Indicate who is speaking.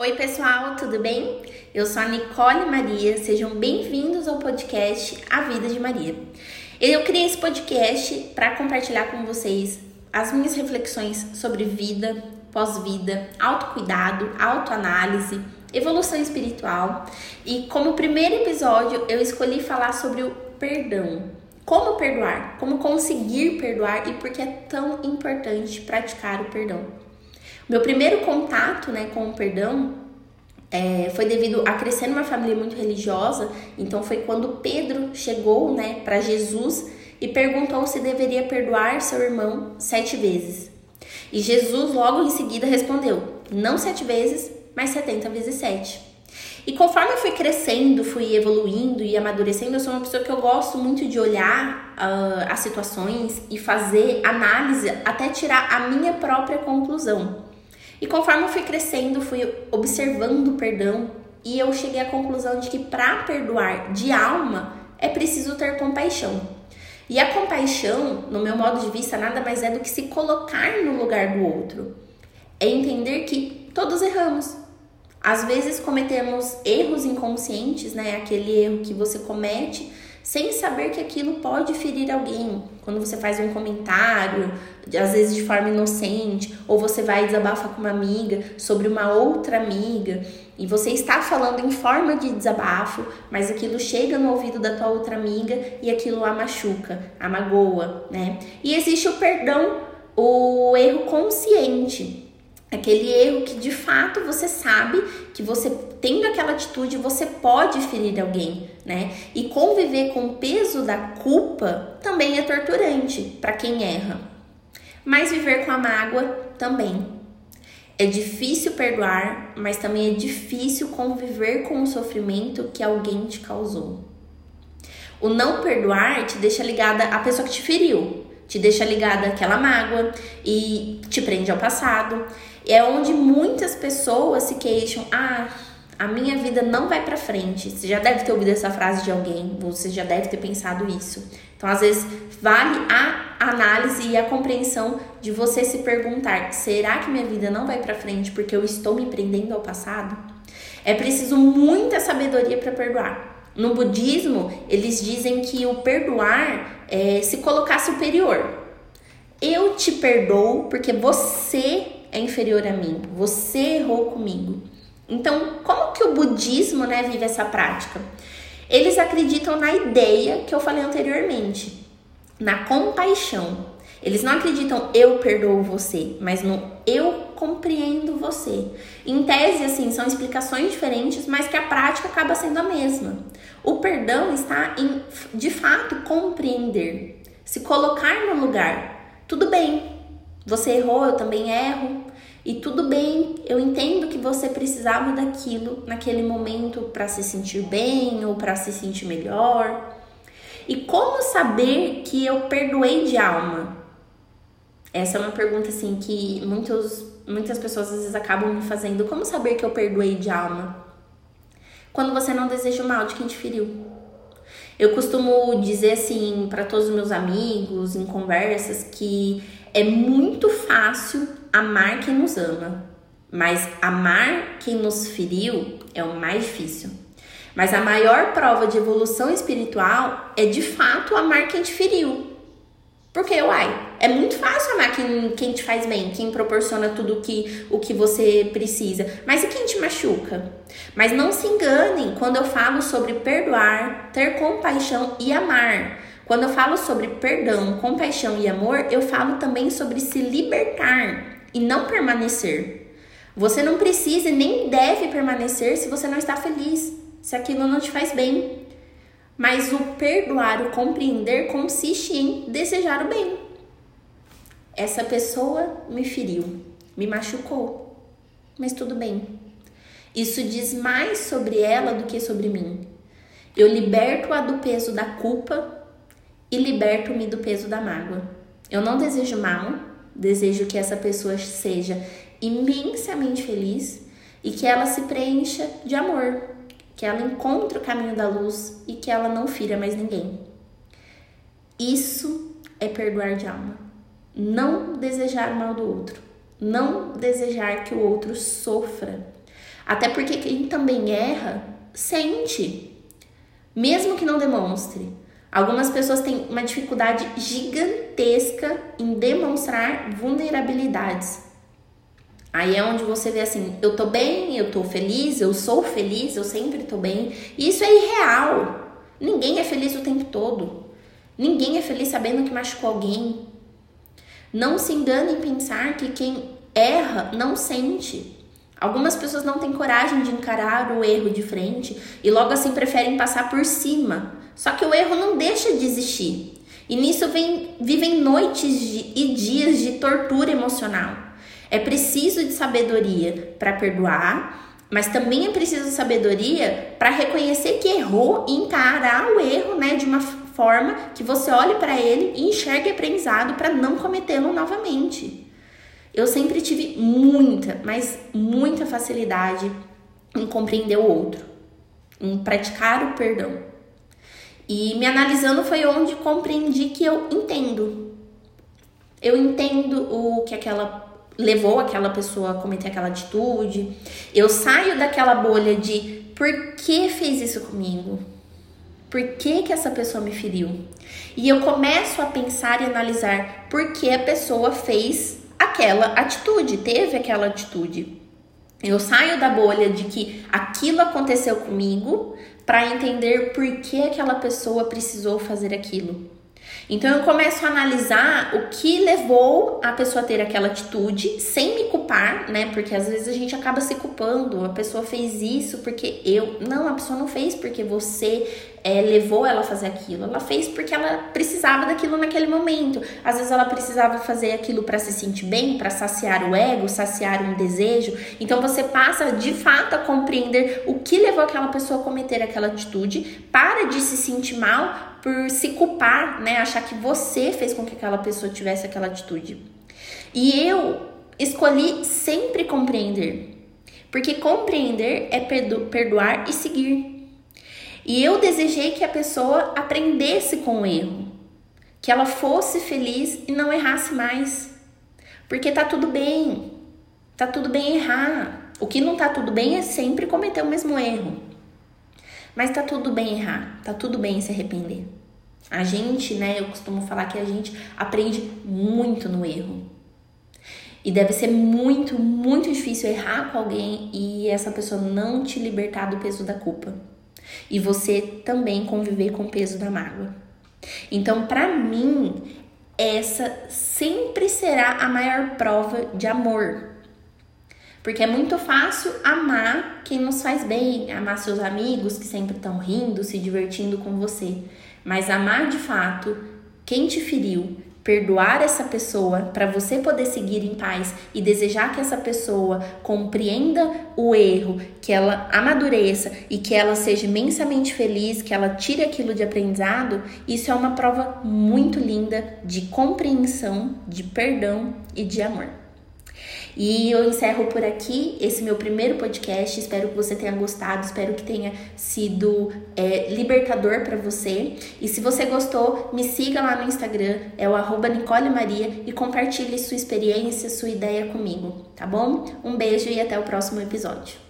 Speaker 1: Oi, pessoal, tudo bem? Eu sou a Nicole Maria, sejam bem-vindos ao podcast A Vida de Maria. Eu criei esse podcast para compartilhar com vocês as minhas reflexões sobre vida, pós-vida, autocuidado, autoanálise, evolução espiritual. E como primeiro episódio, eu escolhi falar sobre o perdão. Como perdoar, como conseguir perdoar e por que é tão importante praticar o perdão. Meu primeiro contato né, com o perdão é, foi devido a crescer numa família muito religiosa, então foi quando Pedro chegou né, para Jesus e perguntou se deveria perdoar seu irmão sete vezes. E Jesus logo em seguida respondeu: não sete vezes, mas setenta vezes sete. E conforme eu fui crescendo, fui evoluindo e amadurecendo, eu sou uma pessoa que eu gosto muito de olhar uh, as situações e fazer análise até tirar a minha própria conclusão. E conforme eu fui crescendo, fui observando o perdão e eu cheguei à conclusão de que para perdoar de alma é preciso ter compaixão. E a compaixão, no meu modo de vista, nada mais é do que se colocar no lugar do outro. É entender que todos erramos. Às vezes cometemos erros inconscientes, né? Aquele erro que você comete sem saber que aquilo pode ferir alguém. Quando você faz um comentário, às vezes de forma inocente, ou você vai desabafar com uma amiga sobre uma outra amiga, e você está falando em forma de desabafo, mas aquilo chega no ouvido da tua outra amiga e aquilo a machuca, a magoa, né? E existe o perdão, o erro consciente Aquele erro que de fato você sabe que você tendo aquela atitude você pode ferir alguém, né? E conviver com o peso da culpa também é torturante para quem erra. Mas viver com a mágoa também. É difícil perdoar, mas também é difícil conviver com o sofrimento que alguém te causou. O não perdoar te deixa ligada à pessoa que te feriu, te deixa ligada àquela mágoa e te prende ao passado é onde muitas pessoas se queixam: ah, a minha vida não vai para frente. Você já deve ter ouvido essa frase de alguém, você já deve ter pensado isso. Então, às vezes, vale a análise e a compreensão de você se perguntar: será que minha vida não vai para frente porque eu estou me prendendo ao passado? É preciso muita sabedoria para perdoar. No budismo, eles dizem que o perdoar é se colocar superior. Eu te perdoo porque você é inferior a mim, você errou comigo. Então, como que o budismo né, vive essa prática? Eles acreditam na ideia que eu falei anteriormente, na compaixão. Eles não acreditam eu perdoo você, mas no eu compreendo você. Em tese, assim, são explicações diferentes, mas que a prática acaba sendo a mesma. O perdão está em, de fato, compreender, se colocar no lugar. Tudo bem, você errou, eu também erro. E tudo bem, eu entendo que você precisava daquilo naquele momento para se sentir bem ou para se sentir melhor. E como saber que eu perdoei de alma? Essa é uma pergunta assim que muitos, muitas pessoas às vezes acabam me fazendo. Como saber que eu perdoei de alma? Quando você não deseja o mal de quem te feriu. Eu costumo dizer assim para todos os meus amigos em conversas que é muito fácil amar quem nos ama, mas amar quem nos feriu é o mais difícil. Mas a maior prova de evolução espiritual é de fato amar quem te feriu. Porque, uai, é muito fácil amar quem, quem te faz bem, quem proporciona tudo que, o que você precisa. Mas e quem te machuca? Mas não se enganem quando eu falo sobre perdoar, ter compaixão e amar. Quando eu falo sobre perdão, compaixão e amor, eu falo também sobre se libertar e não permanecer. Você não precisa e nem deve permanecer se você não está feliz, se aquilo não te faz bem. Mas o perdoar, o compreender consiste em desejar o bem. Essa pessoa me feriu, me machucou, mas tudo bem. Isso diz mais sobre ela do que sobre mim. Eu liberto-a do peso da culpa e liberto-me do peso da mágoa. Eu não desejo mal, desejo que essa pessoa seja imensamente feliz e que ela se preencha de amor, que ela encontre o caminho da luz e que ela não fira mais ninguém. Isso é perdoar de alma. Não desejar mal do outro, não desejar que o outro sofra. Até porque quem também erra sente, mesmo que não demonstre. Algumas pessoas têm uma dificuldade gigantesca em demonstrar vulnerabilidades. Aí é onde você vê assim, eu tô bem, eu tô feliz, eu sou feliz, eu sempre tô bem. E isso é irreal. Ninguém é feliz o tempo todo. Ninguém é feliz sabendo que machucou alguém. Não se engane em pensar que quem erra não sente. Algumas pessoas não têm coragem de encarar o erro de frente e logo assim preferem passar por cima. Só que o erro não deixa de existir. E nisso vem, vivem noites de, e dias de tortura emocional. É preciso de sabedoria para perdoar, mas também é preciso sabedoria para reconhecer que errou e encarar o erro, né, de uma forma que você olhe para ele e enxergue aprendizado para não cometê-lo novamente. Eu sempre tive muita, mas muita facilidade em compreender o outro, em praticar o perdão. E me analisando foi onde compreendi que eu entendo. Eu entendo o que aquela levou aquela pessoa a cometer aquela atitude. Eu saio daquela bolha de por que fez isso comigo? Por que, que essa pessoa me feriu? E eu começo a pensar e analisar por que a pessoa fez aquela atitude, teve aquela atitude. Eu saio da bolha de que aquilo aconteceu comigo para entender por que aquela pessoa precisou fazer aquilo. Então eu começo a analisar o que levou a pessoa a ter aquela atitude sem me culpar, né? Porque às vezes a gente acaba se culpando. A pessoa fez isso porque eu. Não, a pessoa não fez porque você é, levou ela a fazer aquilo. Ela fez porque ela precisava daquilo naquele momento. Às vezes ela precisava fazer aquilo para se sentir bem, para saciar o ego, saciar um desejo. Então você passa de fato a compreender o que levou aquela pessoa a cometer aquela atitude, para de se sentir mal por se culpar, né? Achar que você fez com que aquela pessoa tivesse aquela atitude. E eu escolhi sempre compreender. Porque compreender é perdoar e seguir. E eu desejei que a pessoa aprendesse com o erro, que ela fosse feliz e não errasse mais. Porque tá tudo bem. Tá tudo bem errar. O que não tá tudo bem é sempre cometer o mesmo erro. Mas tá tudo bem errar, tá tudo bem se arrepender. A gente, né, eu costumo falar que a gente aprende muito no erro. E deve ser muito, muito difícil errar com alguém e essa pessoa não te libertar do peso da culpa. E você também conviver com o peso da mágoa. Então, para mim, essa sempre será a maior prova de amor. Porque é muito fácil amar quem nos faz bem, amar seus amigos que sempre estão rindo, se divertindo com você. Mas amar de fato quem te feriu, perdoar essa pessoa para você poder seguir em paz e desejar que essa pessoa compreenda o erro, que ela amadureça e que ela seja imensamente feliz, que ela tire aquilo de aprendizado, isso é uma prova muito linda de compreensão, de perdão e de amor. E eu encerro por aqui esse meu primeiro podcast. Espero que você tenha gostado, espero que tenha sido é, libertador para você. E se você gostou, me siga lá no Instagram, é o arroba Nicole Maria, e compartilhe sua experiência, sua ideia comigo, tá bom? Um beijo e até o próximo episódio.